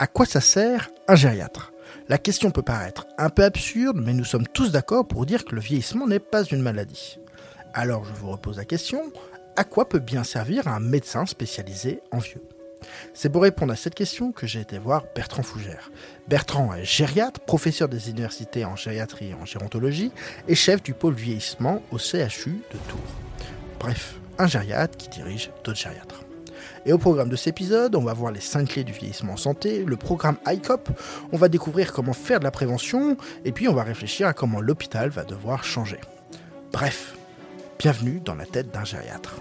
À quoi ça sert un gériatre? La question peut paraître un peu absurde, mais nous sommes tous d'accord pour dire que le vieillissement n'est pas une maladie. Alors je vous repose la question, à quoi peut bien servir un médecin spécialisé en vieux? C'est pour répondre à cette question que j'ai été voir Bertrand Fougère. Bertrand est gériatre, professeur des universités en gériatrie et en gérontologie et chef du pôle vieillissement au CHU de Tours. Bref, un gériatre qui dirige d'autres gériatres. Et au programme de cet épisode, on va voir les 5 clés du vieillissement en santé, le programme ICOP, on va découvrir comment faire de la prévention, et puis on va réfléchir à comment l'hôpital va devoir changer. Bref, bienvenue dans la tête d'un gériatre.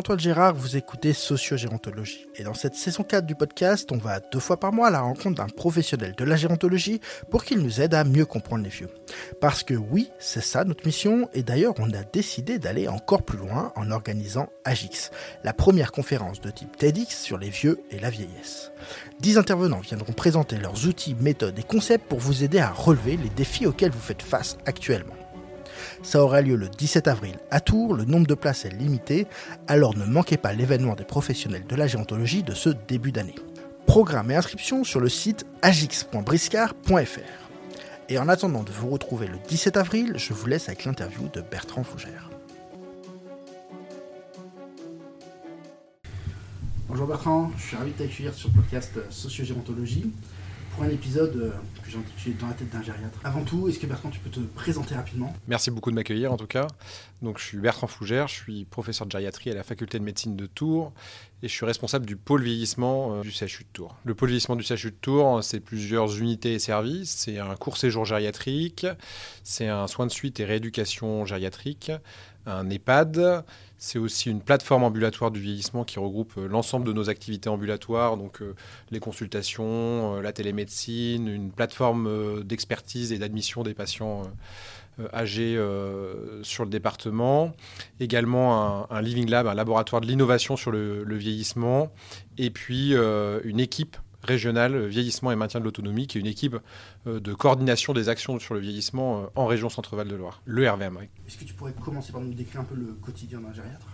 Antoine Gérard, vous écoutez Sociogérontologie. Et dans cette saison 4 du podcast, on va deux fois par mois à la rencontre d'un professionnel de la gérontologie pour qu'il nous aide à mieux comprendre les vieux. Parce que oui, c'est ça notre mission, et d'ailleurs on a décidé d'aller encore plus loin en organisant AGIX, la première conférence de type TEDx sur les vieux et la vieillesse. Dix intervenants viendront présenter leurs outils, méthodes et concepts pour vous aider à relever les défis auxquels vous faites face actuellement. Ça aura lieu le 17 avril à Tours, le nombre de places est limité, alors ne manquez pas l'événement des professionnels de la géontologie de ce début d'année. Programme et inscription sur le site agix.briscard.fr. Et en attendant de vous retrouver le 17 avril, je vous laisse avec l'interview de Bertrand Fougère. Bonjour Bertrand, je suis ravi de t'accueillir sur le podcast Sociogérontologie pour un épisode euh, que j'ai intitulé Dans la tête d'un gériatre. Avant tout, est-ce que Bertrand, tu peux te présenter rapidement? Merci beaucoup de m'accueillir en tout cas. Donc, je suis Bertrand Fougère, je suis professeur de gériatrie à la faculté de médecine de Tours et je suis responsable du pôle vieillissement euh, du CHU de Tours. Le pôle vieillissement du CHU de Tours, c'est plusieurs unités et services. C'est un court séjour gériatrique, c'est un soin de suite et rééducation gériatrique, un EHPAD, c'est aussi une plateforme ambulatoire du vieillissement qui regroupe euh, l'ensemble de nos activités ambulatoires, donc euh, les consultations, euh, la télémédecine, une plateforme d'expertise et d'admission des patients âgés sur le département, également un, Living Lab, un laboratoire de l'innovation sur le, vieillissement, et puis une équipe régionale vieillissement et maintien de l'autonomie, qui est une équipe de coordination des actions sur le vieillissement en région Centre-Val de Loire, le RVM. Est-ce que tu pourrais commencer par nous décrire un peu le quotidien d'un gériatre?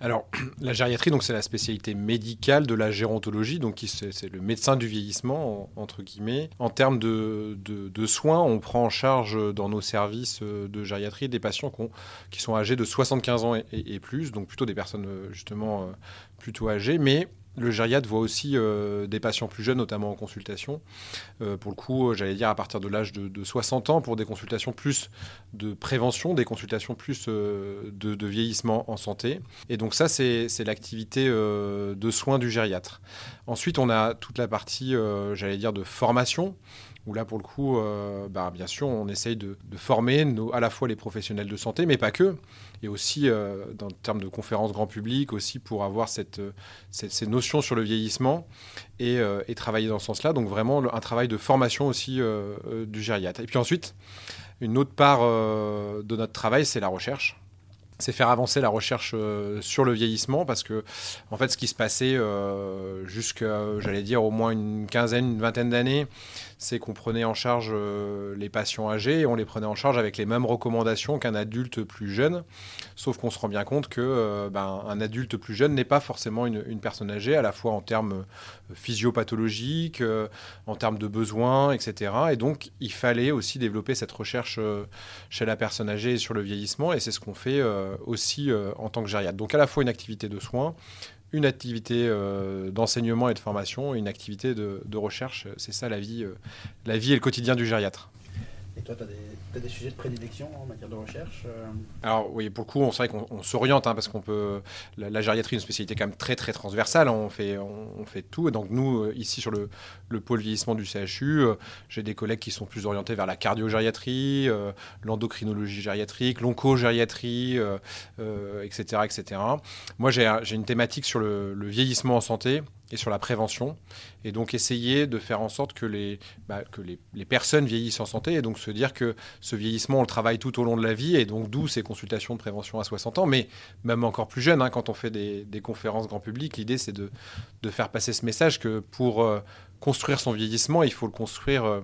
Alors, la gériatrie, donc c'est la spécialité médicale de la gérontologie, donc c'est le médecin du vieillissement entre guillemets. En termes de, soins, on prend en charge dans nos services euh, de gériatrie des patients qui, sont âgés de 75 ans et, et, plus, donc plutôt des personnes euh, justement euh, plutôt âgées, mais le gériatre voit aussi euh, des patients plus jeunes, notamment en consultation. Euh, pour le coup, j'allais dire à partir de l'âge de, 60 ans, pour des consultations plus de prévention, des consultations plus euh, de, vieillissement en santé. Et donc ça, c'est l'activité de soins du gériatre. Ensuite, on a toute la partie, j'allais dire, de formation où là, pour le coup, bah, bien sûr, on essaye de, former à la fois les professionnels de santé, mais pas que, et aussi euh, dans termes de conférences grand public, aussi pour avoir cette, ces notions sur le vieillissement et, euh, et travailler dans ce sens-là. Donc vraiment un travail de formation aussi du gériatre. Et puis ensuite, une autre part de notre travail, c'est la recherche c'est faire avancer la recherche sur le vieillissement parce que en fait ce qui se passait euh, jusqu'à j'allais dire au moins une quinzaine une vingtaine d'années c'est qu'on prenait en charge euh, les patients âgés et on les prenait en charge avec les mêmes recommandations qu'un adulte plus jeune. Sauf qu'on se rend bien compte que euh, ben, un adulte plus jeune n'est pas forcément une, personne âgée, à la fois en termes euh, physiopathologiques, en termes de besoins, etc. Et donc, il fallait aussi développer cette recherche chez la personne âgée et sur le vieillissement. Et c'est ce qu'on fait aussi en tant que gériatre. Donc, à la fois une activité de soins, une activité euh, d'enseignement et de formation, une activité de, recherche. C'est ça la vie, euh, la vie et le quotidien du gériatre. Toi, tu as, des sujets de prédilection en matière de recherche euh Alors oui, pour le coup, on vrai qu'on s'oriente hein, parce qu'on peut. La, gériatrie est une spécialité quand même très très transversale. Hein, on fait on, fait tout. Et donc nous, euh, ici sur le, le pôle vieillissement du CHU, euh, j'ai des collègues qui sont plus orientés vers la cardio-gériatrie, l'endocrinologie gériatrique, l'onco-gériatrie, etc., etc. Moi, j'ai une thématique sur le vieillissement en santé et sur la prévention, et donc essayer de faire en sorte que les, bah, que les, les, personnes vieillissent en santé, et donc se dire que ce vieillissement, on le travaille tout au long de la vie, et donc d'où ces consultations de prévention à 60 ans, mais même encore plus jeune, hein, quand on fait des, des, conférences grand public, l'idée c'est de, de, faire passer ce message que pour euh, construire son vieillissement, il faut le construire euh,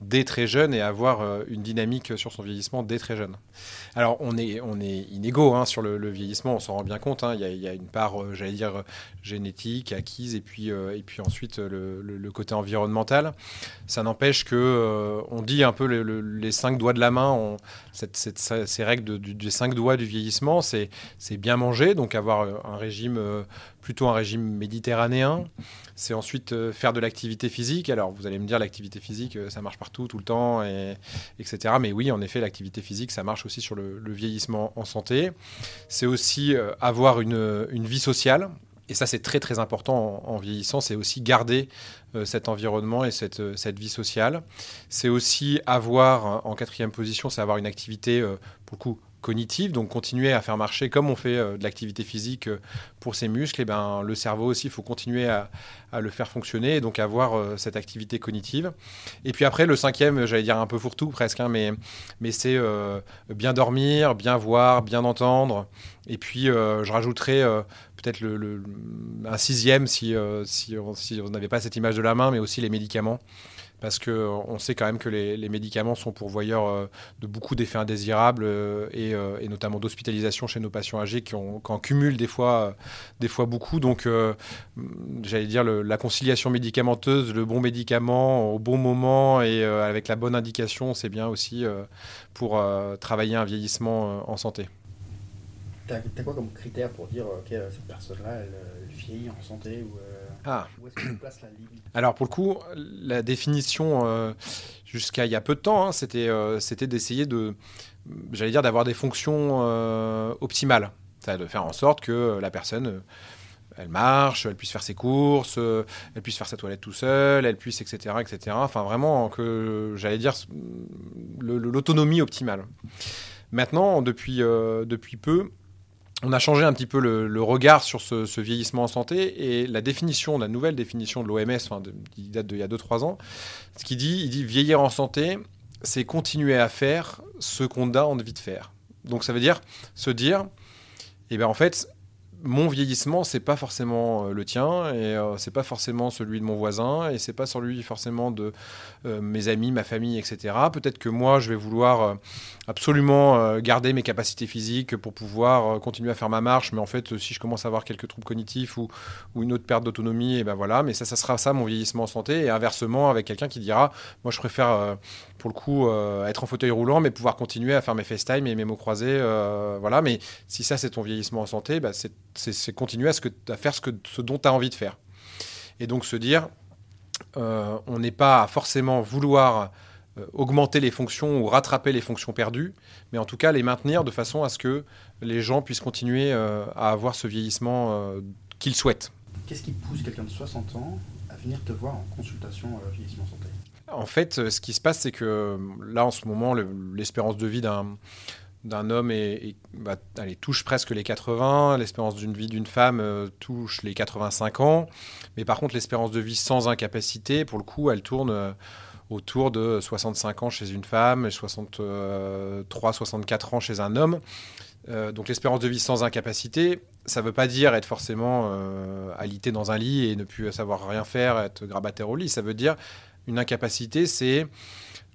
dès très jeune et avoir euh, une dynamique sur son vieillissement dès très jeune. Alors on est, on est inégaux hein, sur le, vieillissement, on s'en rend bien compte. Hein. Il, y a, une part, euh, j'allais dire, génétique, acquise, et puis, euh, et puis ensuite le, côté environnemental. Ça n'empêche que on dit un peu les cinq doigts de la main, cette, ces règles des cinq doigts du vieillissement, c'est bien manger, donc avoir un régime plutôt un régime méditerranéen. C'est ensuite euh, faire de l'activité physique. Alors, vous allez me dire, l'activité physique, euh, ça marche partout, tout le temps, et, etc. Mais oui, en effet, l'activité physique, ça marche aussi sur le, vieillissement en santé. C'est aussi euh, avoir une, vie sociale. Et ça, c'est très très important en, vieillissant, c'est aussi garder cet environnement et cette, vie sociale. C'est aussi avoir, en quatrième position, c'est avoir une activité, pour le coup, cognitive, donc continuer à faire marcher comme on fait euh, de l'activité physique euh, pour ses muscles, et ben, le cerveau aussi, il faut continuer à, le faire fonctionner et donc avoir euh, cette activité cognitive. Et puis après, le cinquième, j'allais dire un peu fourre-tout presque, hein, mais, mais c'est bien dormir, bien voir, bien entendre. Et puis, je rajouterais peut-être le, un sixième si, si, si on n'avait pas cette image de la main, mais aussi les médicaments parce qu'on sait quand même que les, médicaments sont pourvoyeurs euh, de beaucoup d'effets indésirables euh, euh, et, notamment d'hospitalisation chez nos patients âgés qui, en cumulent des fois, des fois beaucoup. Donc, j'allais dire, la conciliation médicamenteuse, le bon médicament au bon moment et avec la bonne indication, c'est bien aussi pour travailler un vieillissement en santé. Tu as, quoi comme critère pour dire, que cette personne-là, elle, vieillit en santé ou, ah. Où est-ce que tu places la limite Alors pour le coup, la définition euh, jusqu'à il y a peu de temps, hein, c'était euh, c'était d'essayer de, j'allais dire, d'avoir des fonctions euh, optimales, de faire en sorte que la personne elle marche, elle puisse faire ses courses, elle puisse faire sa toilette tout seul, elle puisse, etc., etc. Enfin, vraiment, que j'allais dire l'autonomie optimale. Maintenant, depuis, depuis peu, on a changé un petit peu le, regard sur ce, vieillissement en santé et la définition, la nouvelle définition de l'OMS, enfin qui date d'il y a 2-3 ans, ce qu'il dit, il dit vieillir en santé, c'est continuer à faire ce qu'on a envie de faire. Donc ça veut dire se dire, eh bien en fait, mon vieillissement, c'est pas forcément euh, le tien, et euh, c'est pas forcément celui de mon voisin, et c'est pas celui forcément de euh, mes amis, ma famille, etc. Peut-être que moi, je vais vouloir absolument garder mes capacités physiques pour pouvoir continuer à faire ma marche, mais en fait, si je commence à avoir quelques troubles cognitifs ou, une autre perte d'autonomie, et ben voilà. Mais ça sera ça mon vieillissement en santé, et inversement avec quelqu'un qui dira, moi, je préfère pour le coup être en fauteuil roulant, mais pouvoir continuer à faire mes FaceTime et mes mots croisés, voilà. Mais si ça, c'est ton vieillissement en santé, bah, c'est continuer à, ce que, à faire ce, que, ce dont tu as envie de faire. Et donc se dire, euh, on n'est pas forcément vouloir euh, augmenter les fonctions ou rattraper les fonctions perdues, mais en tout cas les maintenir de façon à ce que les gens puissent continuer euh, à avoir ce vieillissement qu'ils souhaitent. Qu'est-ce qui pousse quelqu'un de 60 ans à venir te voir en consultation vieillissement santé? En fait, ce qui se passe, c'est que là, en ce moment, l'espérance de vie d'un d'un homme bah, touche presque les 80, l'espérance d'une vie d'une femme euh, touche les 85 ans, mais par contre l'espérance de vie sans incapacité, pour le coup, elle tourne euh, autour de 65 ans chez une femme et 63-64 ans chez un homme. Euh, donc l'espérance de vie sans incapacité, ça ne veut pas dire être forcément alité dans un lit et ne plus savoir rien faire, être grabataire au lit, ça veut dire une incapacité, c'est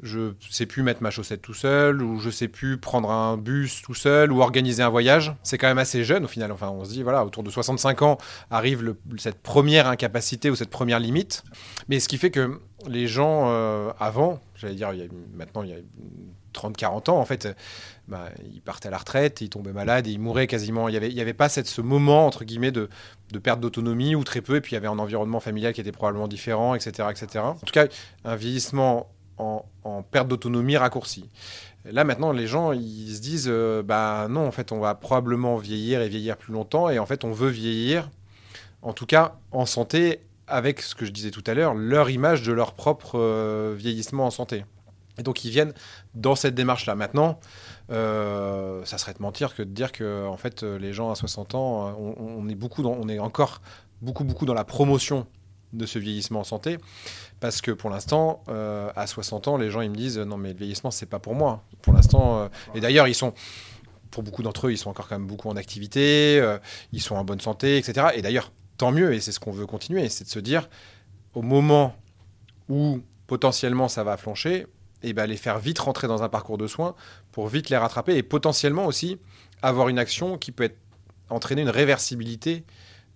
je sais plus mettre ma chaussette tout seul, ou je sais plus prendre un bus tout seul, ou organiser un voyage. C'est quand même assez jeune au final. Enfin, on se dit, voilà, autour de 65 ans arrive cette première incapacité ou cette première limite. Mais ce qui fait que les gens euh, avant, j'allais dire, maintenant il y a 30-40 ans, en fait, bah, ils partaient à la retraite, ils tombaient malades, et ils mouraient quasiment. Il n'y avait, avait pas cette, ce moment, entre guillemets, de, de perte d'autonomie, ou très peu, et puis il y avait un environnement familial qui était probablement différent, etc. etc. En tout cas, un vieillissement en, perte d'autonomie raccourcie. Là maintenant, les gens ils se disent, euh, bah non, en fait, on va probablement vieillir et vieillir plus longtemps, et en fait, on veut vieillir, en tout cas en santé, avec ce que je disais tout à l'heure, leur image de leur propre euh, vieillissement en santé. Et donc ils viennent dans cette démarche-là. Maintenant, euh, ça serait de mentir que de dire que en fait les gens à 60 ans, on, est beaucoup, on est encore beaucoup beaucoup dans la promotion de ce vieillissement en santé. Parce que pour l'instant, euh, à 60 ans, les gens ils me disent non mais le vieillissement c'est pas pour moi. Pour l'instant, euh, et d'ailleurs ils sont, pour beaucoup d'entre eux, ils sont encore quand même beaucoup en activité, euh, ils sont en bonne santé, etc. Et d'ailleurs tant mieux et c'est ce qu'on veut continuer, c'est de se dire au moment où potentiellement ça va flancher, et ben les faire vite rentrer dans un parcours de soins pour vite les rattraper et potentiellement aussi avoir une action qui peut être, entraîner une réversibilité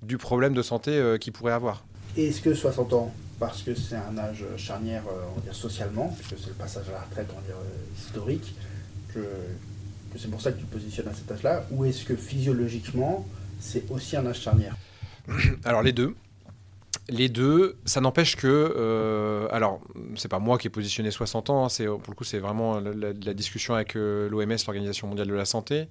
du problème de santé euh, qu'ils pourraient avoir. Est-ce que 60 ans, parce que c'est un âge charnière, euh, on va dire socialement, puisque c'est le passage à la retraite, on va dire euh, historique, que, que c'est pour ça que tu te positionnes à cet âge-là, ou est-ce que physiologiquement, c'est aussi un âge charnière? Alors les deux. Les deux, ça n'empêche que, euh, alors, c'est pas moi qui ai positionné 60 ans, hein, pour le coup, c'est vraiment la, discussion avec euh, l'OMS, l'Organisation mondiale de la santé,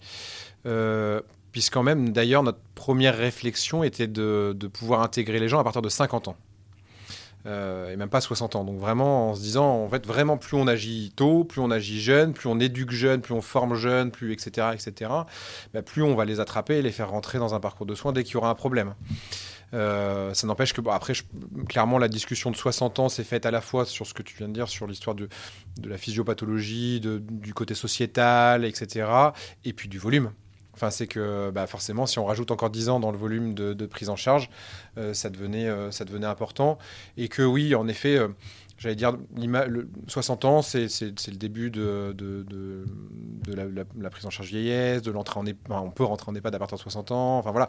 euh, puisqu'en même, d'ailleurs, notre première réflexion était de, de, pouvoir intégrer les gens à partir de 50 ans. Euh, et même pas 60 ans. Donc vraiment en se disant, en fait, vraiment plus on agit tôt, plus on agit jeune, plus on éduque jeune, plus on forme jeune, plus etc. etc. Bah, plus on va les attraper et les faire rentrer dans un parcours de soins dès qu'il y aura un problème. Euh, ça n'empêche que, bon, après, clairement, la discussion de 60 ans s'est faite à la fois sur ce que tu viens de dire, sur l'histoire de, la physiopathologie, du côté sociétal, etc., et puis du volume. Enfin, c'est que bah, forcément, si on rajoute encore 10 ans dans le volume de, prise en charge, euh, ça, devenait, euh, ça devenait important. Et que oui, en effet, j'allais dire, le 60 ans, c'est le début de, de, la, prise en charge vieillesse, de l'entrée en on peut rentrer en EHPAD à partir de 60 ans. Enfin voilà,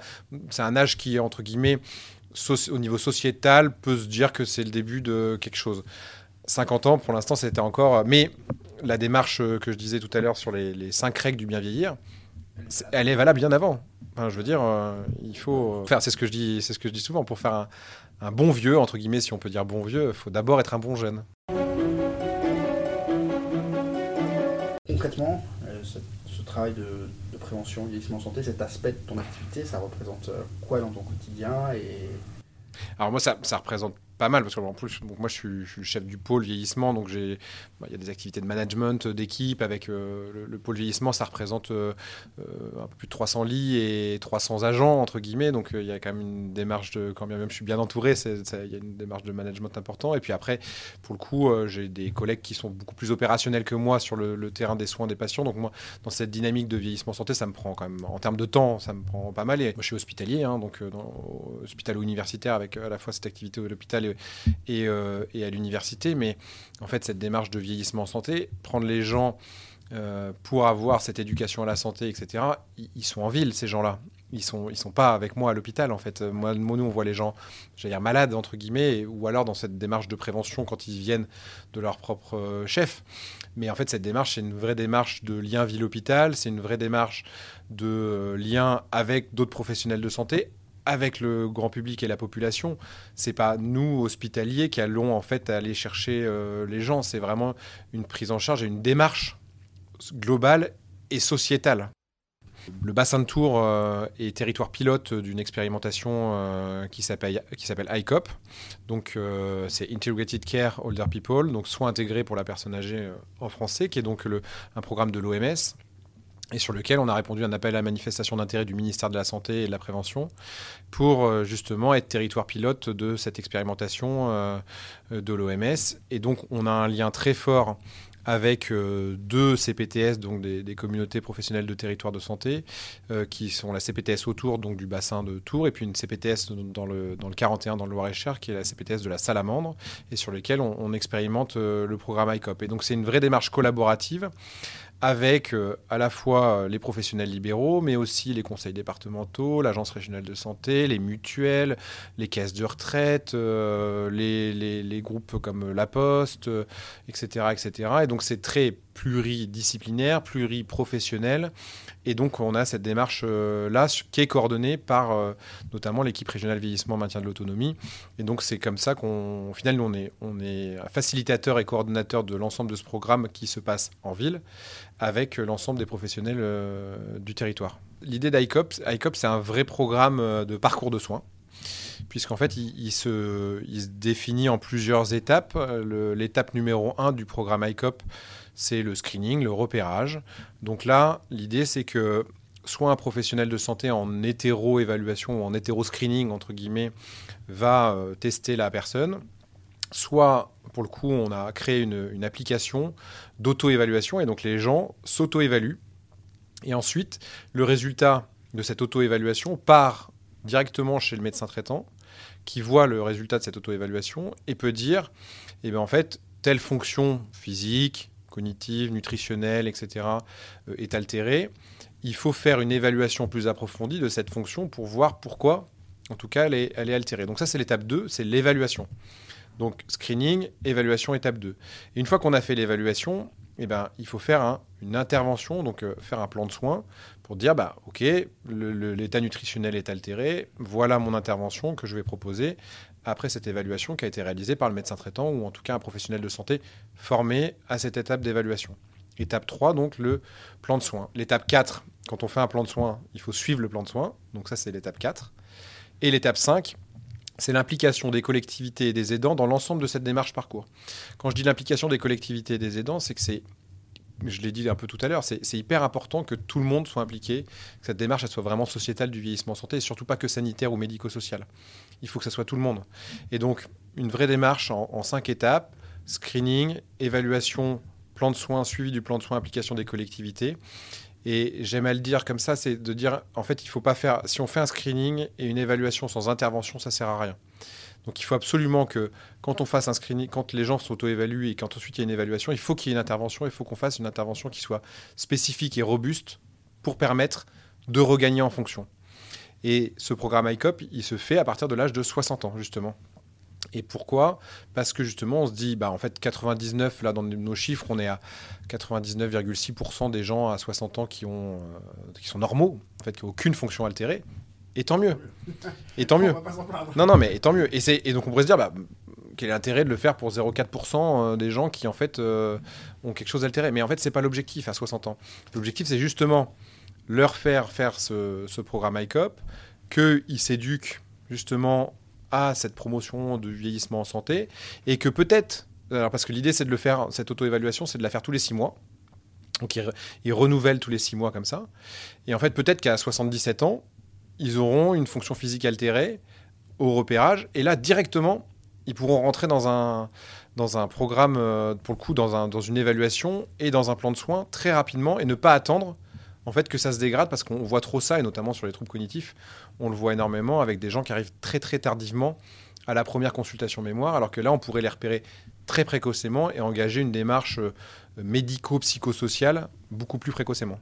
c'est un âge qui, entre guillemets, au niveau sociétal, peut se dire que c'est le début de quelque chose. 50 ans, pour l'instant, c'était encore. Mais la démarche que je disais tout à l'heure sur les, les 5 règles du bien vieillir, elle est valable bien avant. Je veux dire, euh, il faut. C'est ce que je dis. C'est ce que je dis souvent. Pour faire un, un, bon vieux, entre guillemets, si on peut dire bon vieux, il faut d'abord être un bon jeune. Concrètement, euh, ce, ce, travail de, de, prévention, vieillissement santé, cet aspect de ton activité, ça représente euh, quoi dans ton quotidien et alors moi, ça, ça représente pas mal parce que en plus donc moi je suis, chef du pôle vieillissement donc j'ai bah, il y a des activités de management d'équipe avec euh, le, le, pôle vieillissement ça représente euh, un peu plus de 300 lits et 300 agents entre guillemets donc il y a quand même une démarche de quand bien même je suis bien entouré il y a une démarche de management important et puis après pour le coup euh, j'ai des collègues qui sont beaucoup plus opérationnels que moi sur le, terrain des soins des patients. Donc moi dans cette dynamique de vieillissement santé ça me prend quand même en termes de temps ça me prend pas mal. Et moi je suis hospitalier hein, donc dans hospitalo-universitaire avec à la fois cette activité à l'hôpital euh, et à l'université. Mais en fait, cette démarche de vieillissement en santé, prendre les gens euh, pour avoir cette éducation à la santé, etc., ils, sont en ville, ces gens-là. Ils sont, ils sont pas avec moi à l'hôpital, en fait. Moi, nous, on voit les gens, j'allais dire, malades, entre guillemets, ou alors dans cette démarche de prévention quand ils viennent de leur propre euh, chef. Mais en fait, cette démarche, c'est une vraie démarche de lien ville-hôpital, c'est une vraie démarche de lien avec d'autres professionnels de santé, avec le grand public et la population. C'est pas nous hospitaliers qui allons en fait aller chercher euh, les gens. C'est vraiment une prise en charge et une démarche globale et sociétale. Le bassin de Tours euh, est territoire pilote d'une expérimentation euh, qui s'appelle ICOP. Donc c'est Integrated Care Older People, donc soins intégrés pour la personne âgée en français, qui est donc un programme de l'OMS et sur lequel on a répondu à un appel à manifestation d'intérêt du ministère de la Santé et de la Prévention pour euh, justement être territoire pilote de cette expérimentation euh, de l'OMS. Et donc on a un lien très fort avec euh, deux CPTS, donc des, communautés professionnelles de territoire de santé, qui sont la CPTS autour donc, du bassin de Tours, et puis une CPTS dans le, dans le 41, dans le Loir-et-Cher, qui est la CPTS de la Salamandre, et sur lequel on, on expérimente le programme ICOP. Et donc c'est une vraie démarche collaborative avec euh, à la fois les professionnels libéraux, mais aussi les conseils départementaux, l'agence régionale de santé, les mutuelles, les caisses de retraite, euh, les, groupes comme La Poste, euh, etc., etc. Et donc c'est très pluridisciplinaire, pluriprofessionnel. Et donc, on a cette démarche-là euh, qui est coordonnée par euh, notamment l'équipe régionale vieillissement maintien de l'autonomie. Et donc, c'est comme ça qu'au final, nous, on est, on est facilitateur et coordonnateur de l'ensemble de ce programme qui se passe en ville avec l'ensemble des professionnels euh, du territoire. L'idée d'ICOP, ICOP, c'est un vrai programme euh, de parcours de soins puisqu'en fait, il, il, se, il, se, définit en plusieurs étapes. L'étape numéro 1 du programme ICOP, c'est le screening, le repérage. Donc là, l'idée, c'est que soit un professionnel de santé en hétéro-évaluation ou en hétéro-screening, entre guillemets, va euh, tester la personne, soit, pour le coup, on a créé une, application d'auto-évaluation, et donc les gens s'auto-évaluent. Et ensuite, le résultat de cette auto-évaluation part directement chez le médecin traitant, qui voit le résultat de cette auto-évaluation et peut dire, eh bien, en fait, telle fonction physique, cognitive, nutritionnelle, etc., euh, est altérée, il faut faire une évaluation plus approfondie de cette fonction pour voir pourquoi, en tout cas, elle est, altérée. Donc ça, c'est l'étape 2, c'est l'évaluation. Donc screening, évaluation, étape 2. Et une fois qu'on a fait l'évaluation, eh ben, il faut faire une intervention, donc euh, faire un plan de soins pour dire, bah, OK, l'état nutritionnel est altéré, voilà mon intervention que je vais proposer après cette évaluation qui a été réalisée par le médecin traitant ou en tout cas un professionnel de santé formé à cette étape d'évaluation. Étape 3, donc le plan de soins. L'étape 4, quand on fait un plan de soins, il faut suivre le plan de soins. Donc ça, c'est l'étape 4. Et l'étape 5, c'est l'implication des collectivités et des aidants dans l'ensemble de cette démarche parcours. Quand je dis l'implication des collectivités et des aidants, c'est que c'est, je l'ai dit un peu tout à l'heure, c'est hyper important que tout le monde soit impliqué, que cette démarche elle soit vraiment sociétale du vieillissement santé et surtout pas que sanitaire ou médico-social. Il faut que ça soit tout le monde. Et donc, une vraie démarche en, cinq étapes screening, évaluation, plan de soins, suivi du plan de soins, implication des collectivités. Et j'aime à le dire comme ça, c'est de dire, en fait, il faut pas faire, si on fait un screening et une évaluation sans intervention, ça sert à rien. Donc il faut absolument que quand on fasse un screening, quand les gens s'auto-évaluent et quand ensuite il y a une évaluation, il faut qu'il y ait une intervention, il faut qu'on fasse une intervention qui soit spécifique et robuste pour permettre de regagner en fonction. Et ce programme ICOP, il se fait à partir de l'âge de 60 ans, justement. Et pourquoi? Parce que justement, on se dit, bah, en fait, 99, là, dans nos chiffres, on est à 99,6% des gens à 60 ans qui, ont, euh, qui sont normaux, en fait, qui n'ont aucune fonction altérée. Et tant mieux. Et tant mieux. Non, non, mais et tant mieux. Et, et donc, on pourrait se dire, bah, quel est l'intérêt de le faire pour 0,4% euh, des gens qui, en fait, euh, ont quelque chose d'altéré? Mais en fait, c'est pas l'objectif à 60 ans. L'objectif, c'est justement leur faire faire ce, ce programme ICOP, qu'ils s'éduquent justement à cette promotion du vieillissement en santé et que peut-être, parce que l'idée c'est de le faire, cette auto-évaluation, c'est de la faire tous les six mois. Donc ils, renouvellent tous les six mois comme ça. Et en fait, peut-être qu'à 77 ans, ils auront une fonction physique altérée au repérage. Et là, directement, ils pourront rentrer dans un, dans un programme, euh, pour le coup, dans, un, dans une évaluation et dans un plan de soins très rapidement et ne pas attendre en fait que ça se dégrade parce qu'on voit trop ça, et notamment sur les troubles cognitifs, on le voit énormément avec des gens qui arrivent très très tardivement à la première consultation mémoire, alors que là, on pourrait les repérer très précocement et engager une démarche euh, médico-psychosociale beaucoup plus précocement.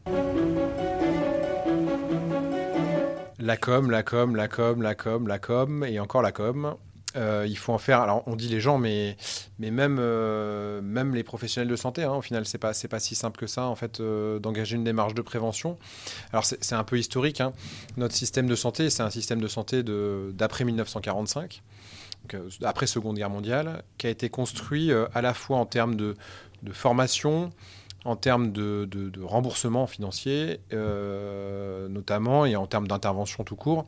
La com, la com, la com, la com, la com, et encore la com. Euh, il faut en faire. Alors, on dit les gens, mais, mais même, euh, même les professionnels de santé, hein, au final, c'est pas, pas si simple que ça, en fait, euh, d'engager une démarche de prévention. Alors, c'est, un peu historique. Hein. Notre système de santé, c'est un système de santé d'après 1945, après Seconde Guerre mondiale, qui a été construit à la fois en termes de, de formation, en termes de, de, de remboursement financier, notamment, et en termes d'intervention tout court,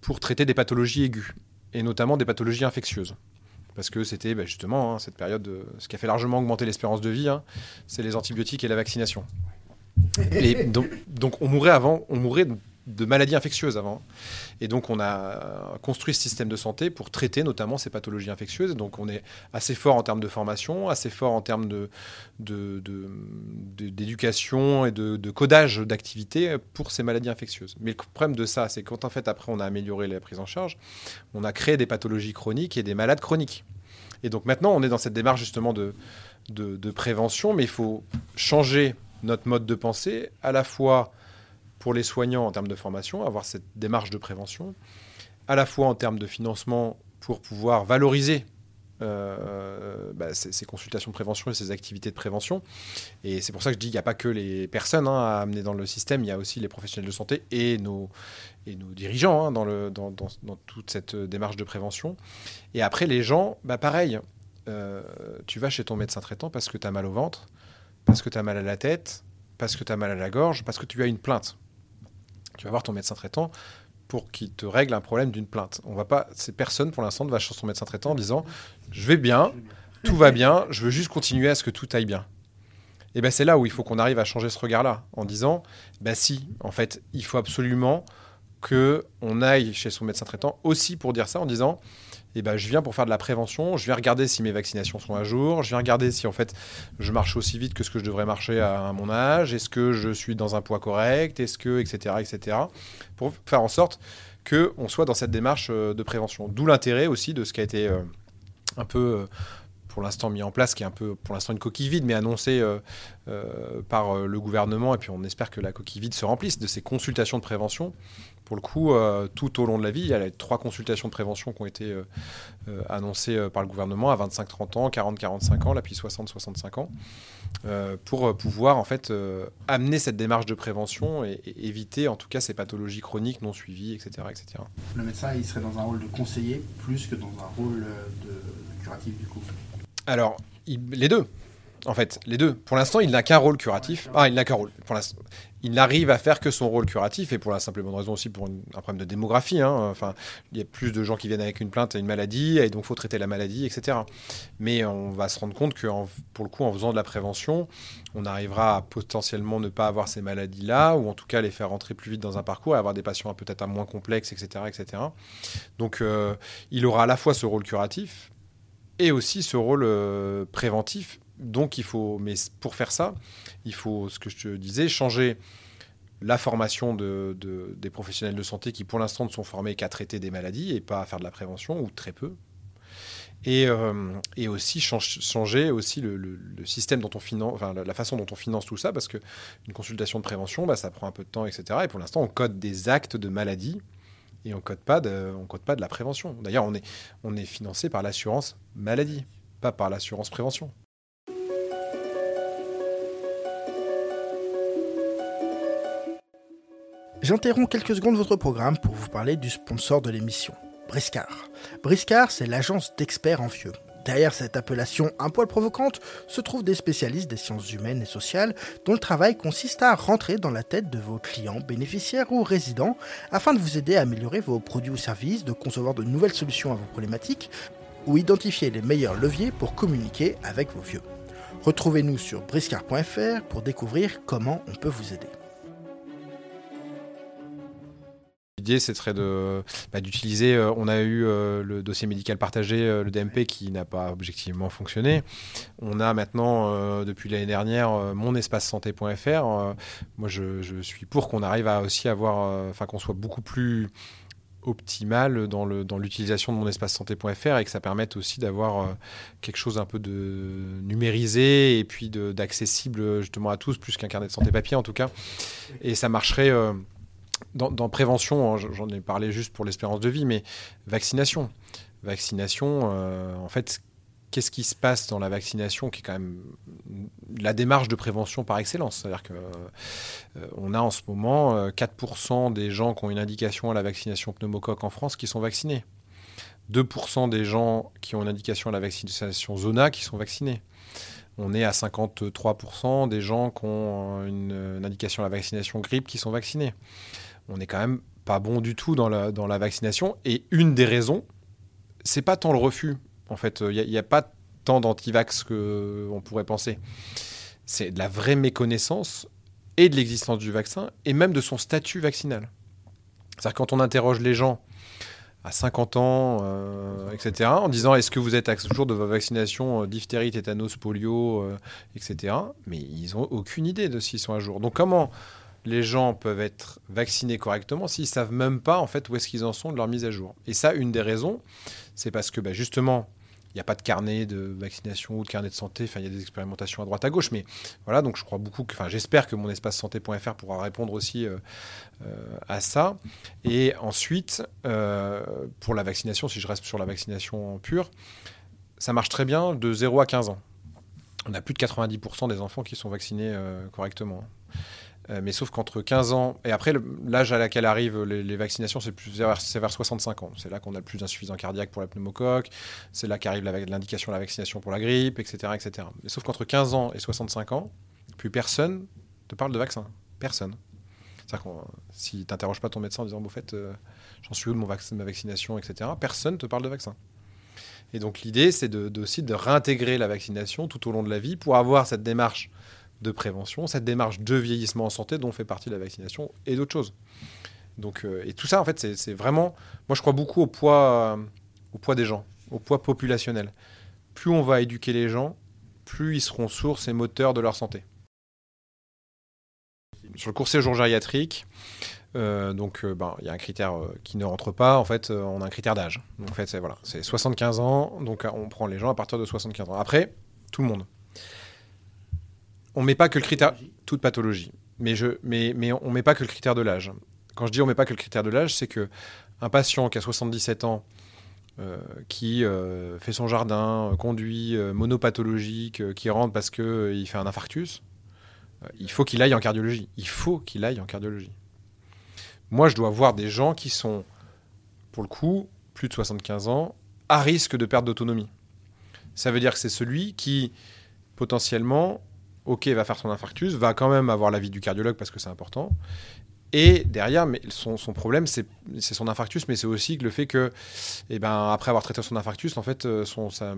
pour traiter des pathologies aiguës et notamment des pathologies infectieuses. Parce que c'était bah, justement hein, cette période, de, ce qui a fait largement augmenter l'espérance de vie, hein, c'est les antibiotiques et la vaccination. Et donc, donc, on mourait avant, on mourait de maladies infectieuses avant. Et donc on a construit ce système de santé pour traiter notamment ces pathologies infectieuses. Donc on est assez fort en termes de formation, assez fort en termes d'éducation et de, codage d'activités pour ces maladies infectieuses. Mais le problème de ça, c'est quand en fait après on a amélioré la prise en charge, on a créé des pathologies chroniques et des malades chroniques. Et donc maintenant on est dans cette démarche justement de prévention, mais il faut changer notre mode de pensée à la fois pour les soignants en termes de formation, avoir cette démarche de prévention, à la fois en termes de financement pour pouvoir valoriser euh, bah, ces, consultations de prévention et ces activités de prévention. Et c'est pour ça que je dis qu'il n'y a pas que les personnes hein, à amener dans le système, il y a aussi les professionnels de santé et nos, et nos dirigeants hein, dans, le, dans, dans, toute cette démarche de prévention. Et après, les gens, bah, pareil, euh, tu vas chez ton médecin traitant parce que tu as mal au ventre, parce que tu as mal à la tête, parce que tu as mal à la gorge, parce que tu as une plainte tu vas voir ton médecin traitant pour qu'il te règle un problème d'une plainte. On va pas, ces personnes pour l'instant ne va chez son médecin traitant en disant je vais bien, tout va bien, je veux juste continuer à ce que tout aille bien. Et ben c'est là où il faut qu'on arrive à changer ce regard-là en disant bah si, en fait, il faut absolument que on aille chez son médecin traitant aussi pour dire ça en disant eh ben, je viens pour faire de la prévention, je viens regarder si mes vaccinations sont à jour, je viens regarder si en fait je marche aussi vite que ce que je devrais marcher à, mon âge, est-ce que je suis dans un poids correct, est-ce que, etc., etc., pour faire en sorte qu'on soit dans cette démarche euh, de prévention. D'où l'intérêt aussi de ce qui a été euh, un peu pour l'instant mis en place, qui est un peu pour l'instant une coquille vide, mais annoncée par le gouvernement. Et puis on espère que la coquille vide se remplisse de ces consultations de prévention pour le coup, euh, tout au long de la vie, il y a trois consultations de prévention qui ont été euh, euh, annoncées par le gouvernement à 25-30 ans, 40-45 ans, là puis 60-65 ans, pour pouvoir en fait amener cette démarche de prévention et, éviter en tout cas ces pathologies chroniques non suivies, etc., etc. Le médecin, il serait dans un rôle de conseiller plus que dans un rôle de curatif du coup? Alors, les deux. En fait, les deux. Pour l'instant, il n'a qu'un rôle curatif. Ah, il n'a qu'un rôle. Pour l'instant, il n'arrive à faire que son rôle curatif, et pour la simple et bonne raison aussi pour un problème de démographie. Hein. Enfin, il y a plus de gens qui viennent avec une plainte et une maladie, et donc il faut traiter la maladie, etc. Mais on va se rendre compte que, pour le coup, en faisant de la prévention, on arrivera à potentiellement ne pas avoir ces maladies-là, ou en tout cas les faire rentrer plus vite dans un parcours, et avoir des patients peut-être moins complexes, etc. etc. Donc euh, il aura à la fois ce rôle curatif, et aussi ce rôle euh, préventif donc il faut, mais pour faire ça, il faut, ce que je te disais, changer la formation de, des professionnels de santé qui pour l'instant ne sont formés qu'à traiter des maladies et pas à faire de la prévention, ou très peu. Et, euh, aussi changer aussi le, système dont on finance, enfin, la, façon dont on finance tout ça, parce qu'une consultation de prévention, bah, ça prend un peu de temps, etc. Et pour l'instant, on code des actes de maladie et on code pas code pas de la prévention. D'ailleurs, on est, on est financé par l'assurance maladie, pas par l'assurance prévention. J'interromps quelques secondes votre programme pour vous parler du sponsor de l'émission, Briscard. Briscard, c'est l'agence d'experts en vieux. Derrière cette appellation un poil provocante se trouvent des spécialistes des sciences humaines et sociales dont le travail consiste à rentrer dans la tête de vos clients, bénéficiaires ou résidents afin de vous aider à améliorer vos produits ou services, de concevoir de nouvelles solutions à vos problématiques ou identifier les meilleurs leviers pour communiquer avec vos vieux. Retrouvez-nous sur briscard.fr pour découvrir comment on peut vous aider. L'idée, ce serait de, bah, d'utiliser. Euh, on a eu euh, le dossier médical partagé, euh, le DMP, qui n'a pas objectivement fonctionné. On a maintenant, depuis l'année dernière, mon espace santé.fr. moi, je, suis pour qu'on arrive à aussi avoir, enfin, qu'on soit beaucoup plus optimal dans, le, dans l'utilisation de mon espace santé.fr et que ça permette aussi d'avoir quelque chose un peu de numérisé et puis d'accessible justement à tous, plus qu'un carnet de santé papier en tout cas. Et ça marcherait dans, prévention, hein, j'en ai parlé juste pour l'espérance de vie, mais vaccination. Vaccination, euh, en fait, qu'est-ce qui se passe dans la vaccination qui est quand même la démarche de prévention par excellence? C'est-à-dire qu'on euh, a en ce moment 4% euh, des gens qui ont une indication à la vaccination pneumocoque en France qui sont vaccinés. 2% des gens qui ont une indication à la vaccination Zona qui sont vaccinés. On est à 53% des gens qui ont une indication à la vaccination grippe qui sont vaccinés on n'est quand même pas bon du tout dans la, vaccination. Et une des raisons, c'est pas tant le refus. En fait, il n'y a, pas tant d'antivax qu'on pourrait penser. C'est de la vraie méconnaissance et de l'existence du vaccin et même de son statut vaccinal. C'est-à-dire quand on interroge les gens à 50 ans, euh, etc., en disant est-ce que vous êtes à ce jour de vos vaccinations euh, diphtérie, tétanos, polio, euh, etc., mais ils n'ont aucune idée de s'ils sont à jour. Donc comment les gens peuvent être vaccinés correctement s'ils savent même pas en fait où est-ce qu'ils en sont de leur mise à jour. Et ça, une des raisons, c'est parce que bah, justement, il n'y a pas de carnet de vaccination ou de carnet de santé. Enfin, il y a des expérimentations à droite à gauche, mais voilà. Donc, je crois beaucoup que, enfin, j'espère que mon espace santé.fr pourra répondre aussi euh, euh, à ça. Et ensuite, euh, pour la vaccination, si je reste sur la vaccination pure, ça marche très bien de 0 à 15 ans. On a plus de 90% des enfants qui sont vaccinés correctement. Euh, mais sauf qu'entre 15 ans et après l'âge à laquelle arrivent les, vaccinations, c'est vers, vers 65 ans. C'est là qu'on a le plus d'insuffisance cardiaque pour la pneumocoque, c'est là qu'arrive l'indication de la vaccination pour la grippe, etc. etc. Mais sauf qu'entre 15 ans et 65 ans, plus personne te parle de vaccin. Personne. C'est-à-dire que si tu n'interroges pas ton médecin en disant, au fait, euh, j'en suis où de mon vaccin, ma vaccination, etc., personne ne te parle de vaccin. Et donc l'idée, c'est de, aussi de réintégrer la vaccination tout au long de la vie pour avoir cette démarche de prévention, cette démarche de vieillissement en santé dont fait partie la vaccination et d'autres choses. Donc, euh, et tout ça, en fait, c'est vraiment. Moi, je crois beaucoup au poids, euh, au poids des gens, au poids populationnel. Plus on va éduquer les gens, plus ils seront sources et moteurs de leur santé. Sur le court séjour gériatrique, donc, ben, il y a un critère qui ne rentre pas. En fait, on a un critère d'âge. En fait, c'est voilà, c'est 75 ans. Donc, on prend les gens à partir de 75 ans. Après, tout le monde. On met pas que le critère toute pathologie, mais je, mais, mais on met pas que le critère de l'âge. Quand je dis on met pas que le critère de l'âge, c'est que un patient qui a 77 ans euh, qui euh, fait son jardin, conduit euh, monopathologique, qui rentre parce qu'il fait un infarctus, il faut qu'il aille en cardiologie. Il faut qu'il aille en cardiologie. Moi, je dois voir des gens qui sont, pour le coup, plus de 75 ans, à risque de perte d'autonomie. Ça veut dire que c'est celui qui, potentiellement, ok, va faire son infarctus, va quand même avoir l'avis du cardiologue parce que c'est important, et derrière, mais son, problème, c'est son infarctus, mais c'est aussi le fait que, eh ben, après avoir traité son infarctus, en fait, euh, son, sa,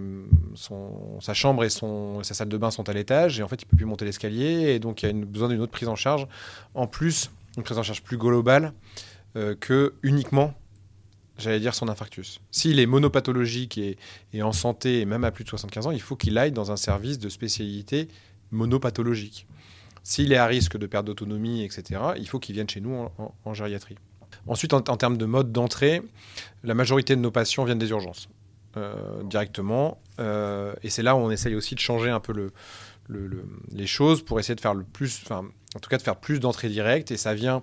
sa, chambre et son, sa salle de bain sont à l'étage, et en fait, il peut plus monter l'escalier, et donc il y a besoin d'une autre prise en charge. En plus, une prise en charge plus globale euh, que uniquement, j'allais dire, son infarctus. S'il est monopathologique et, et en santé, et même à plus de 75 ans, il faut qu'il aille dans un service de spécialité monopathologique. S'il est à risque de perte d'autonomie, etc., il faut qu'il vienne chez nous en, gériatrie. Ensuite, en, termes de mode d'entrée, la majorité de nos patients viennent des urgences euh, directement. Euh, et c'est là où on essaye aussi de changer un peu le, les choses pour essayer de faire le plus, enfin, en tout cas de faire plus d'entrées directes. Et ça vient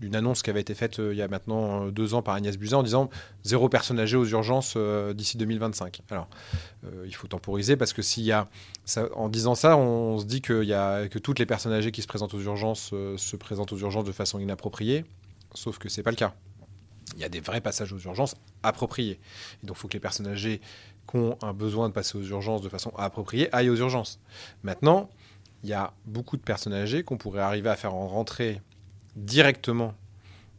d'une annonce qui avait été faite euh, il y a maintenant euh, deux ans par Agnès Buzyn en disant zéro personne âgée aux urgences euh, d'ici 2025. Alors, il faut temporiser parce que s'il y a, en disant ça, on se dit qu'il y a, que toutes les personnes âgées qui se présentent aux urgences se présentent aux urgences de façon inappropriée, sauf que c'est pas le cas. Il y a des vrais passages aux urgences appropriés. Et donc, il faut que les personnes âgées qui ont un besoin de passer aux urgences de façon appropriée aillent aux urgences. Maintenant, il y a beaucoup de personnes âgées qu'on pourrait arriver à faire en rentrer directement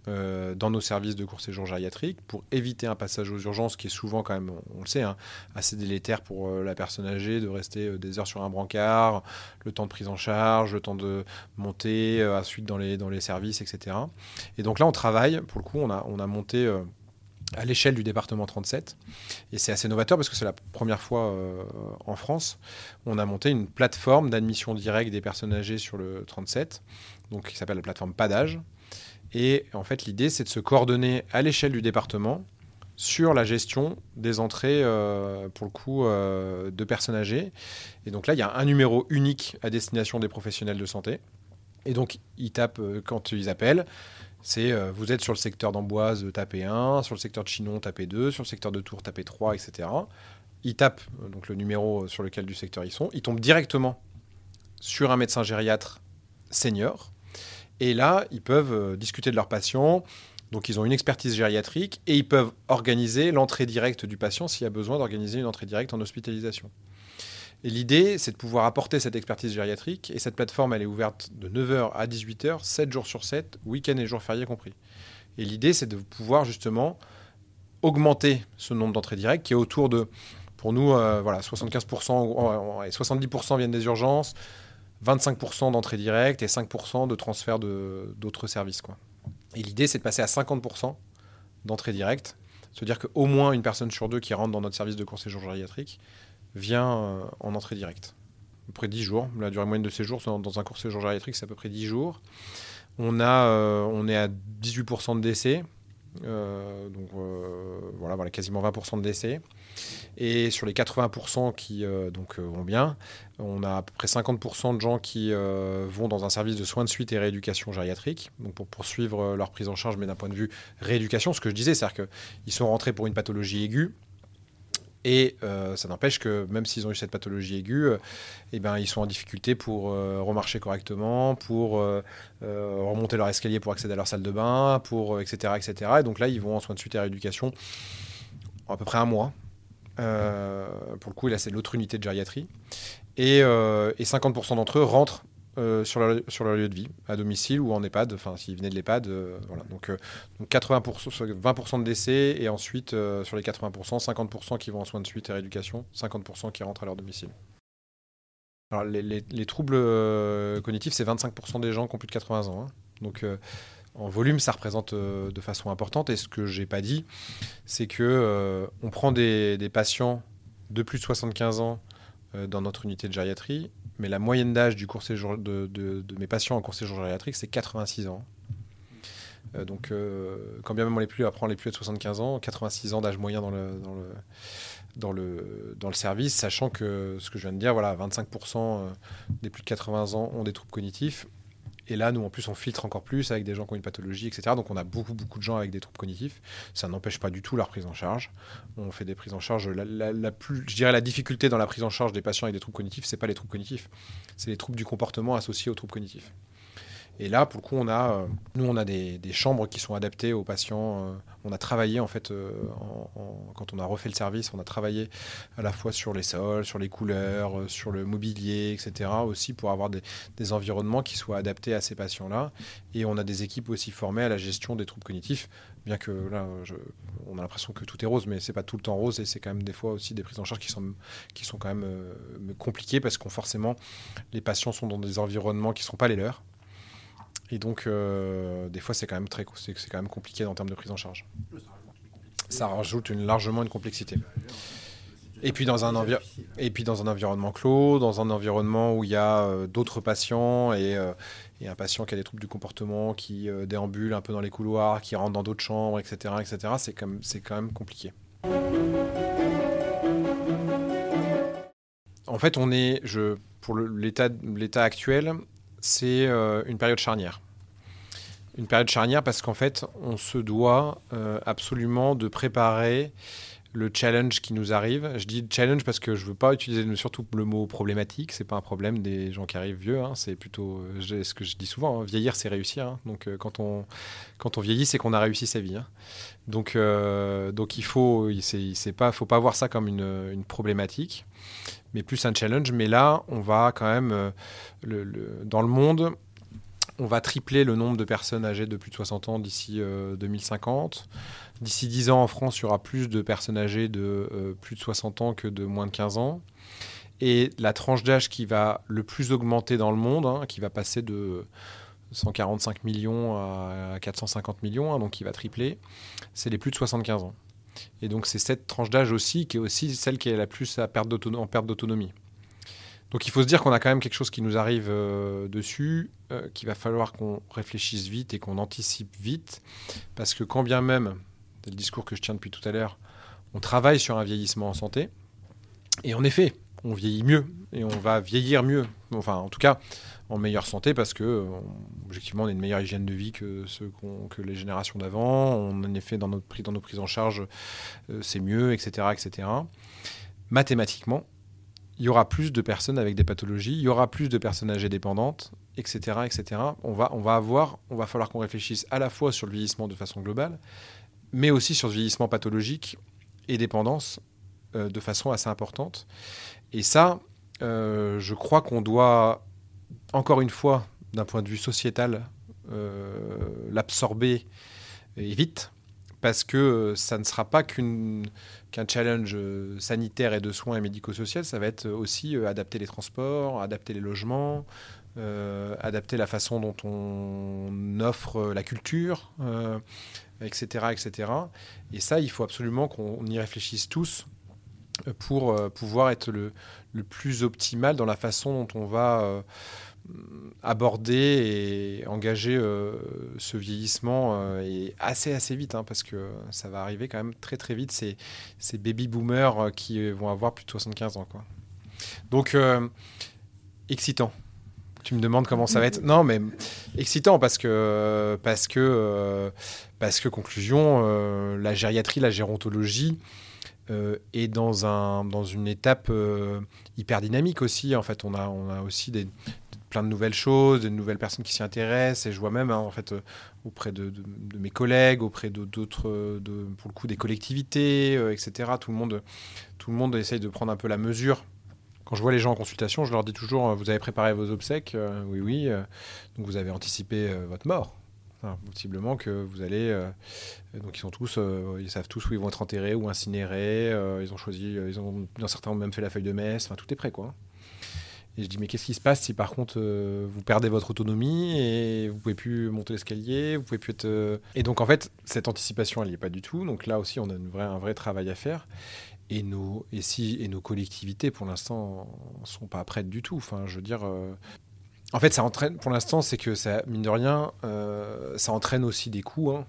euh, dans nos services de court séjour gériatrique pour éviter un passage aux urgences qui est souvent quand même, on le sait, hein, assez délétère pour euh, la personne âgée de rester euh, des heures sur un brancard, le temps de prise en charge, le temps de monter ensuite dans les, dans les services, etc. Et donc là, on travaille, pour le coup, on a, on a monté à l'échelle du département 37. Et c'est assez novateur parce que c'est la première fois en France. On a monté une plateforme d'admission directe des personnes âgées sur le 37, donc qui s'appelle la plateforme Padage. Et en fait, l'idée, c'est de se coordonner à l'échelle du département sur la gestion des entrées, euh, pour le coup, euh, de personnes âgées. Et donc là, il y a un numéro unique à destination des professionnels de santé. Et donc, ils tapent quand ils appellent. C'est euh, vous êtes sur le secteur d'Amboise, tapez 1, sur le secteur de Chinon, tapez 2, sur le secteur de Tours, tapez 3, etc. Ils tapent euh, donc le numéro sur lequel du secteur ils sont. Ils tombent directement sur un médecin gériatre senior. Et là, ils peuvent euh, discuter de leurs patients. Donc, ils ont une expertise gériatrique et ils peuvent organiser l'entrée directe du patient s'il y a besoin d'organiser une entrée directe en hospitalisation. Et l'idée, c'est de pouvoir apporter cette expertise gériatrique. Et cette plateforme, elle est ouverte de 9h à 18h, 7 jours sur 7, week-end et jours fériés compris. Et l'idée, c'est de pouvoir justement augmenter ce nombre d'entrées directes qui est autour de, pour nous, euh, voilà, 75%, et 70% viennent des urgences, 25% d'entrées directes et 5% de transfert d'autres services. Quoi. Et l'idée, c'est de passer à 50% d'entrées directes, se dire qu'au moins une personne sur deux qui rentre dans notre service de séjour gériatrique vient euh, en entrée directe. À peu près 10 jours. La durée moyenne de séjour dans un court séjour gériatrique, c'est à peu près 10 jours. On, a, euh, on est à 18% de décès. Euh, donc voilà, voilà, quasiment 20% de décès. Et sur les 80% qui donc, vont bien, on a à peu près 50% de gens qui vont dans un service de soins de suite et rééducation gériatrique, donc pour poursuivre leur prise en charge, mais d'un point de vue rééducation, ce que je disais, c'est-à-dire qu'ils sont rentrés pour une pathologie aiguë, et euh, ça n'empêche que même s'ils ont eu cette pathologie aiguë, euh, eh ben, ils sont en difficulté pour euh, remarcher correctement, pour remonter leur escalier pour accéder à leur salle de bain, pour, etc., etc. Et donc là, ils vont en soins de suite et rééducation à peu près un mois. Pour le coup, là, c'est l'autre unité de gériatrie. Et, et 50% d'entre eux rentrent euh, sur, leur, lieu de vie, à domicile ou en EHPAD, enfin s'ils venaient de l'EHPAD. Euh, voilà. Donc, 80%, euh, 20% de décès et ensuite sur les 80%, 50% qui vont en soins de suite et rééducation, 50% qui rentrent à leur domicile. Les, troubles cognitifs, c'est 25% des gens qui ont plus de 80 ans. Hein. Donc en volume, ça représente de façon importante. Et ce que j'ai pas dit, c'est que on prend des, patients de plus de 75 ans dans notre unité de gériatrie mais la moyenne d'âge du court séjour de, mes patients en court séjour gériatrique, c'est 86 ans. donc, quand bien même on les plus, apprend les plus de 75 ans, 86 ans d'âge moyen dans le, dans le service, sachant que ce que je viens de dire, voilà, 25% des plus de 80 ans ont des troubles cognitifs. Et là, nous, en plus, on filtre encore plus avec des gens qui ont une pathologie, etc. Donc, on a beaucoup, beaucoup de gens avec des troubles cognitifs. Ça n'empêche pas du tout leur prise en charge. On fait des prises en charge. Plus, je dirais la difficulté dans la prise en charge des patients avec des troubles cognitifs, c'est pas les troubles cognitifs, c'est les troubles du comportement associés aux troubles cognitifs. Et là, pour le coup, on a, euh, nous, on a des, chambres qui sont adaptées aux patients. Euh, on a travaillé, en fait, euh, quand on a refait le service, on a travaillé à la fois sur les sols, sur les couleurs, sur le mobilier, etc., aussi pour avoir des, environnements qui soient adaptés à ces patients-là. Et on a des équipes aussi formées à la gestion des troubles cognitifs, bien que là, on a l'impression que tout est rose, mais c'est pas tout le temps rose et c'est quand même des fois aussi des prises en charge qui sont, qui sont quand même compliquées parce qu'on forcément, les patients sont dans des environnements qui ne sont pas les leurs. Et donc, euh, des fois, c'est quand même très, c'est, quand même compliqué en termes de prise en charge. Ça rajoute largement une complexité. Et puis, dans un environnement clos, dans un environnement où il y a euh, d'autres patients et, euh, et, un patient qui a des troubles du comportement, qui déambule un peu dans les couloirs, qui rentre dans d'autres chambres, etc., etc. C'est quand même, compliqué. En fait, on est, je, pour l'état, l'état actuel, c'est euh, une période charnière. Une période charnière parce qu'en fait, on se doit euh, absolument de préparer le challenge qui nous arrive. Je dis challenge parce que je veux pas utiliser surtout le mot problématique. C'est pas un problème des gens qui arrivent vieux. Hein. C'est plutôt ce que je dis souvent. Hein. Vieillir, c'est réussir. Hein. Donc euh, quand on quand on vieillit, c'est qu'on a réussi sa vie. Donc donc il faut c'est pas faut pas voir ça comme une, une problématique mais plus un challenge. Mais là, on va quand même, euh, dans le monde, on va tripler le nombre de personnes âgées de plus de 60 ans d'ici 2050. Euh, d'ici 10 ans, en France, il y aura plus de personnes âgées de euh, plus de 60 ans que de moins de 15 ans. Et la tranche d'âge qui va le plus augmenter dans le monde, hein, qui va passer de 145 millions à 450 millions, hein, donc qui va tripler, c'est les plus de 75 ans. Et donc c'est cette tranche d'âge aussi qui est aussi celle qui est la plus à perte en perte d'autonomie. Donc il faut se dire qu'on a quand même quelque chose qui nous arrive euh, dessus, euh, qu'il va falloir qu'on réfléchisse vite et qu'on anticipe vite, parce que quand bien même, c'est le discours que je tiens depuis tout à l'heure, on travaille sur un vieillissement en santé, et en effet, on vieillit mieux, et on va vieillir mieux. Enfin, en tout cas, en meilleure santé parce que, objectivement, on a une meilleure hygiène de vie que, ceux que les générations d'avant. On, en effet, dans, notre, dans nos prises en charge, euh, c'est mieux, etc., etc. Mathématiquement, il y aura plus de personnes avec des pathologies, il y aura plus de personnes âgées dépendantes, etc., etc. On va, on va avoir, on va falloir qu'on réfléchisse à la fois sur le vieillissement de façon globale, mais aussi sur le vieillissement pathologique et dépendance euh, de façon assez importante. Et ça, euh, je crois qu'on doit encore une fois, d'un point de vue sociétal, euh, l'absorber et vite, parce que ça ne sera pas qu'un challenge sanitaire et de soins médico-social, ça va être aussi euh, adapter les transports, adapter les logements, euh, adapter la façon dont on offre la culture, etc., etc. Et ça, il faut absolument qu'on y réfléchisse tous pour pouvoir être le, plus optimal dans la façon dont on va aborder et engager euh, ce vieillissement euh, et assez assez vite hein, parce que ça va arriver quand même très très vite ces, ces baby boomers euh, qui vont avoir plus de 75 ans quoi. Donc excitant. Tu me demandes comment ça va être Non mais excitant parce que parce que parce que conclusion la gériatrie, la gérontologie est dans, un, dans une étape hyper dynamique aussi. En fait, on a, on a aussi des, plein de nouvelles choses, de nouvelles personnes qui s'y intéressent. Et je vois même, hein, en fait, euh, auprès de, mes collègues, auprès d'autres, de, pour le coup, des collectivités, euh, etc. Tout le, monde, tout le monde essaye de prendre un peu la mesure. Quand je vois les gens en consultation, je leur dis toujours Vous avez préparé vos obsèques euh, Oui, oui. donc vous avez anticipé votre mort. possiblement que vous allez. donc ils sont tous, ils savent tous où ils vont être enterrés ou incinérés. ils ont choisi, ils ont, certains ont même fait la feuille de messe. Enfin, tout est prêt, quoi. Et je dis, mais qu'est-ce qui se passe si par contre euh, vous perdez votre autonomie et vous pouvez plus monter l'escalier, vous pouvez plus être. Euh, et donc en fait, cette anticipation, elle n'y est pas du tout. Donc là aussi, on a un vrai travail à faire. Et nos, et si, et nos collectivités, pour l'instant, ne sont pas prêtes du tout. Enfin, je veux dire, euh, en fait, ça entraîne, pour l'instant, c'est que ça, mine de rien, ça entraîne aussi des coûts. Hein.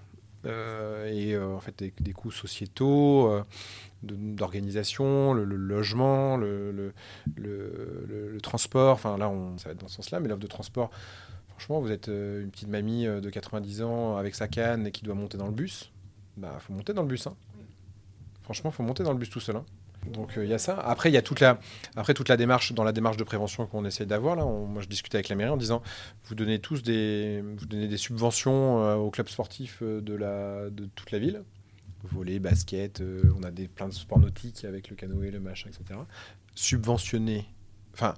et en fait, des, coûts sociétaux, d'organisation, le, logement, le, transport. Enfin, là, ça va être dans ce sens-là, mais l'offre de transport, franchement, vous êtes une petite mamie de 90 ans avec sa canne et qui doit monter dans le bus. Bah, faut monter dans le bus. Hein. Franchement, faut monter dans le bus tout seul. Hein. Donc il y a ça. Après, il y a toute la, après toute la démarche, dans la démarche de prévention qu'on essaie d'avoir là. moi, je discutais avec la mairie en disant, vous donnez tous des, vous donnez des subventions aux clubs sportifs de la, de toute la ville voler, basket, euh, on a des, plein de sports nautiques avec le canoë, le machin, etc. Subventionner, enfin,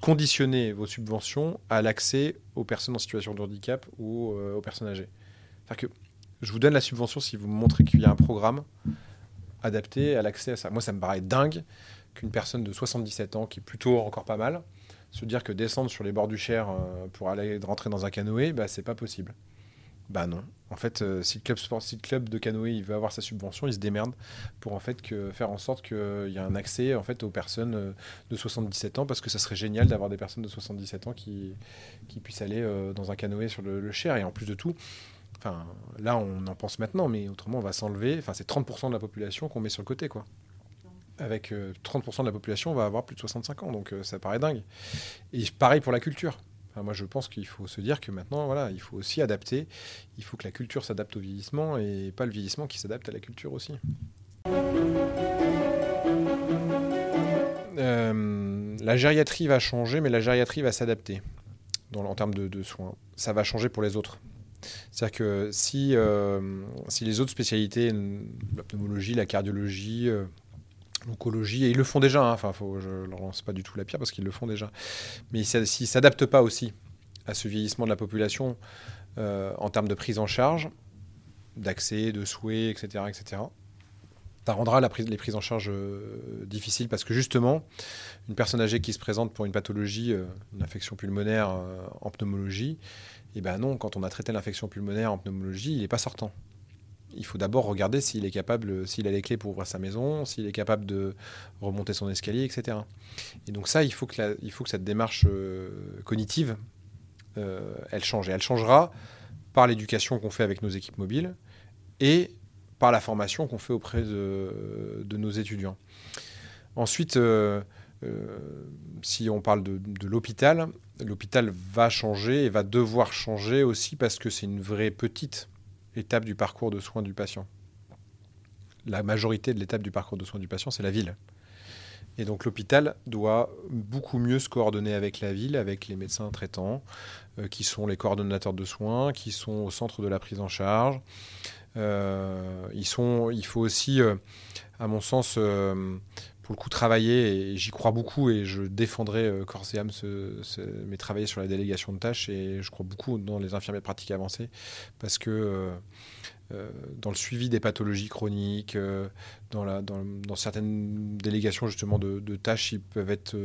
conditionner vos subventions à l'accès aux personnes en situation de handicap ou euh, aux personnes âgées. que je vous donne la subvention si vous me montrez qu'il y a un programme adapté à l'accès à ça. Moi, ça me paraît dingue qu'une personne de 77 ans, qui est plutôt encore pas mal, se dire que descendre sur les bords du Cher euh, pour aller rentrer dans un canoë, bah, c'est pas possible. Bah non. En fait, euh, si, le club le de canoë il veut avoir sa subvention, il se démerde pour en fait faire en sorte qu'il y ait un accès aux personnes euh, de 77 ans parce que ça serait génial d'avoir des personnes de 77 ans qui, puissent aller euh, dans un canoë sur le, Cher et en plus de tout. Là, on en pense maintenant, mais autrement, on va s'enlever. Enfin, c'est 30% de la population qu'on met sur le côté, quoi. Avec 30% de la population, on va avoir plus de 65 ans, donc ça paraît dingue. Et pareil pour la culture moi, je pense qu'il faut se dire que maintenant, voilà, il faut aussi adapter. Il faut que la culture s'adapte au vieillissement et pas le vieillissement qui s'adapte à la culture aussi. Euh, la gériatrie va changer, mais la gériatrie va s'adapter en termes de, soins. Ça va changer pour les autres. C'est-à-dire que si, euh, si les autres spécialités, la pneumologie, la cardiologie, euh, l'oncologie, et ils le font déjà, hein. enfin, je ne leur lance pas du tout la pierre parce qu'ils le font déjà, mais s'ils ne s'adaptent pas aussi à ce vieillissement de la population euh, en termes de prise en charge, d'accès, de souhaits, etc., etc., ça rendra la prise, les prises en charge euh, difficiles parce que justement, une personne âgée qui se présente pour une pathologie, euh, une infection pulmonaire en pneumologie, et eh ben non, quand on a traité l'infection pulmonaire en pneumologie, il n'est pas sortant il faut d'abord regarder s'il est capable, s'il a les clés pour ouvrir sa maison, s'il est capable de remonter son escalier, etc. Et donc ça, il faut que, cette démarche euh, cognitive, euh, elle change. Et elle changera par l'éducation qu'on fait avec nos équipes mobiles et par la formation qu'on fait auprès de, nos étudiants. Ensuite, euh, si on parle de l'hôpital, l'hôpital va changer et va devoir changer aussi parce que c'est une vraie petite étape du parcours de soins du patient. La majorité de l'étape du parcours de soins du patient, c'est la ville. Et donc l'hôpital doit beaucoup mieux se coordonner avec la ville, avec les médecins traitants, euh, qui sont les coordonnateurs de soins, qui sont au centre de la prise en charge. Euh, ils sont, il faut aussi, euh, à mon sens, pour le coup travailler, et j'y crois beaucoup, et je défendrai euh, corps et âme ce, mais travailler sur la délégation de tâches, et je crois beaucoup dans les infirmiers de pratique avancée, parce que euh, euh, dans le suivi des pathologies chroniques, dans, la, dans, certaines délégations justement de, de, tâches, ils peuvent être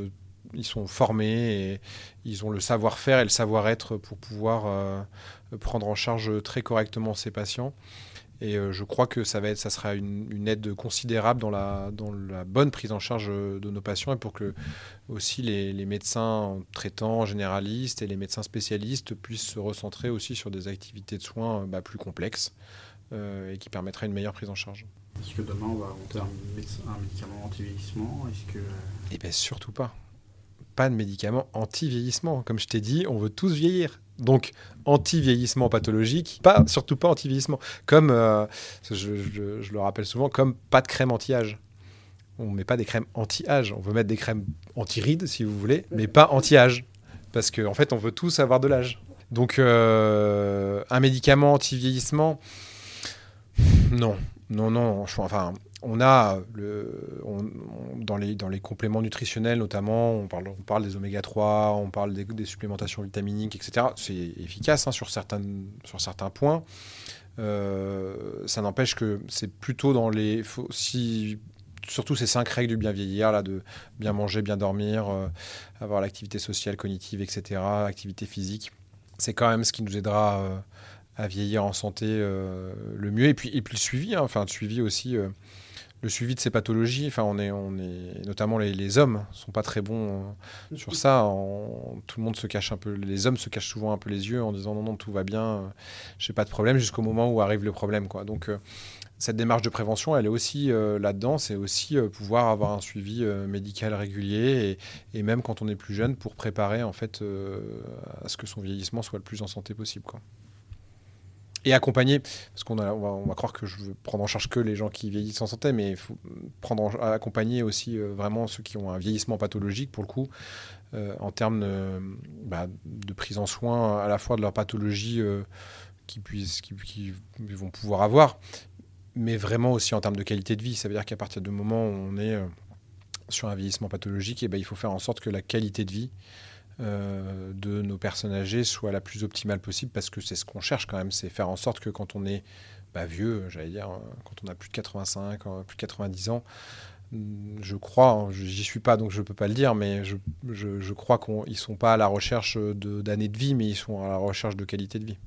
ils sont formés et ils ont le savoir-faire et le savoir-être pour pouvoir prendre en charge très correctement ces patients. Et euh, je crois que ça, va être, ça sera une, aide considérable dans la, dans la bonne prise en charge euh, de nos patients et pour que aussi les, médecins traitants, généralistes et les médecins spécialistes puissent se recentrer aussi sur des activités de soins bah, plus complexes euh, et qui permettraient une meilleure prise en charge. Est-ce que demain on va inventer un, médicament anti-vieillissement? Que... Eh bien surtout pas. Pas de médicament anti-vieillissement. Comme je t'ai dit, on veut tous vieillir. Donc, anti-vieillissement pathologique, pas, surtout pas anti-vieillissement. Comme, euh, je, le rappelle souvent, comme pas de crème anti-âge. On ne met pas des crèmes anti-âge. On veut mettre des crèmes anti-rides, si vous voulez, mais pas anti-âge. Parce qu'en en fait, on veut tous avoir de l'âge. Donc, euh, un médicament anti-vieillissement, non. Non, non. Enfin, on a le, dans, les, dans les compléments nutritionnels notamment, on parle, on parle des oméga 3, on parle des, supplémentations vitaminiques, etc. C'est efficace hein, sur, certains, sur certains points. Euh, ça n'empêche que c'est plutôt dans les... Si, surtout ces cinq règles du bien vieillir, là, de bien manger, bien dormir, euh, avoir l'activité sociale, cognitive, etc., activité physique, c'est quand même ce qui nous aidera euh, à vieillir en santé le mieux. Et puis, et puis le suivi, hein, enfin le suivi aussi le suivi de ces pathologies, enfin, on est, on est, notamment les, les hommes sont pas très bons euh, sur ça. tout le monde se cache un peu, les hommes se cachent souvent un peu les yeux en disant non, non, tout va bien, euh, j'ai pas de problème, jusqu'au moment où arrive le problème, quoi. Donc, euh, cette démarche de prévention, elle est aussi là-dedans, c'est aussi pouvoir avoir un suivi médical régulier et, et, même quand on est plus jeune pour préparer en fait à ce que son vieillissement soit le plus en santé possible, quoi et accompagner, parce qu'on on va, croire que je veux prendre en charge que les gens qui vieillissent en santé, mais il faut prendre en, accompagner aussi euh, vraiment ceux qui ont un vieillissement pathologique, pour le coup, euh, en termes bah, de, prise en soin à la fois de leur pathologie euh, qu'ils qui, vont pouvoir avoir, mais vraiment aussi en termes de qualité de vie. Ça veut dire qu'à partir du moment où on est sur un vieillissement pathologique, eh ben, il faut faire en sorte que la qualité de vie euh, de nos personnes âgées soit la plus optimale possible parce que c'est ce qu'on cherche quand même, c'est faire en sorte que quand on est bah, vieux, j'allais dire, hein, quand on a plus de 85, euh, plus de 90 ans, mm, je crois, hein, j'y suis pas donc je peux pas le dire, mais je, je, crois qu'ils sont pas à la recherche d'années de, vie, mais ils sont à la recherche de qualité de vie.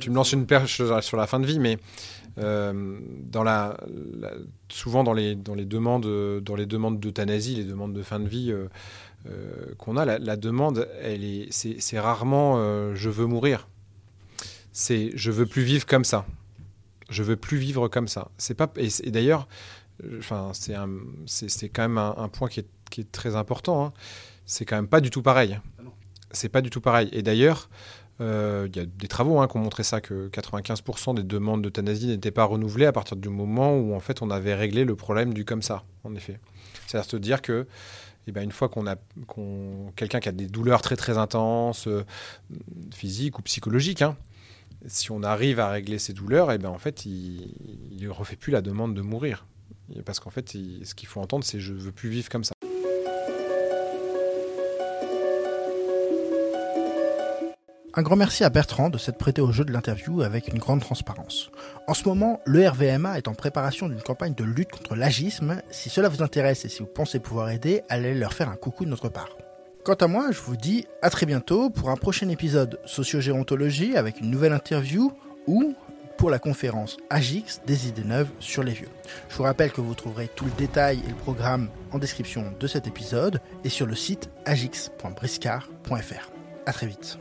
Tu me lances une perche sur la fin de vie, mais euh, dans la, souvent dans les, dans les demandes, dans les demandes d'euthanasie, les demandes de fin de vie euh, euh, qu'on a, la, demande, elle est, c'est, rarement je veux mourir. C'est je veux plus vivre comme ça. Je veux plus vivre comme ça. C'est pas et, d'ailleurs, enfin c'est c'est, quand même un, point qui est, qui est, très important. Hein. C'est quand même pas du tout pareil. Ah c'est pas du tout pareil. Et d'ailleurs, euh, il y a des travaux hein, qui ont montré ça, que 95% des demandes d'euthanasie n'étaient pas renouvelées à partir du moment où en fait on avait réglé le problème du comme ça, en effet. C'est-à-dire dire que eh ben, une fois qu'on a quelqu'un qui a des douleurs très très intenses, euh, physiques ou psychologiques, hein, si on arrive à régler ces douleurs, eh ben, en fait il ne refait plus la demande de mourir. Parce qu'en fait, ce qu'il faut entendre, c'est je veux plus vivre comme ça. Un grand merci à Bertrand de s'être prêté au jeu de l'interview avec une grande transparence. En ce moment, le RVMA est en préparation d'une campagne de lutte contre l'agisme. Si cela vous intéresse et si vous pensez pouvoir aider, allez leur faire un coucou de notre part. Quant à moi, je vous dis à très bientôt pour un prochain épisode Sociogérontologie avec une nouvelle interview ou pour la conférence Agix des idées neuves sur les vieux. Je vous rappelle que vous trouverez tout le détail et le programme en description de cet épisode et sur le site agix.briscard.fr. À très vite.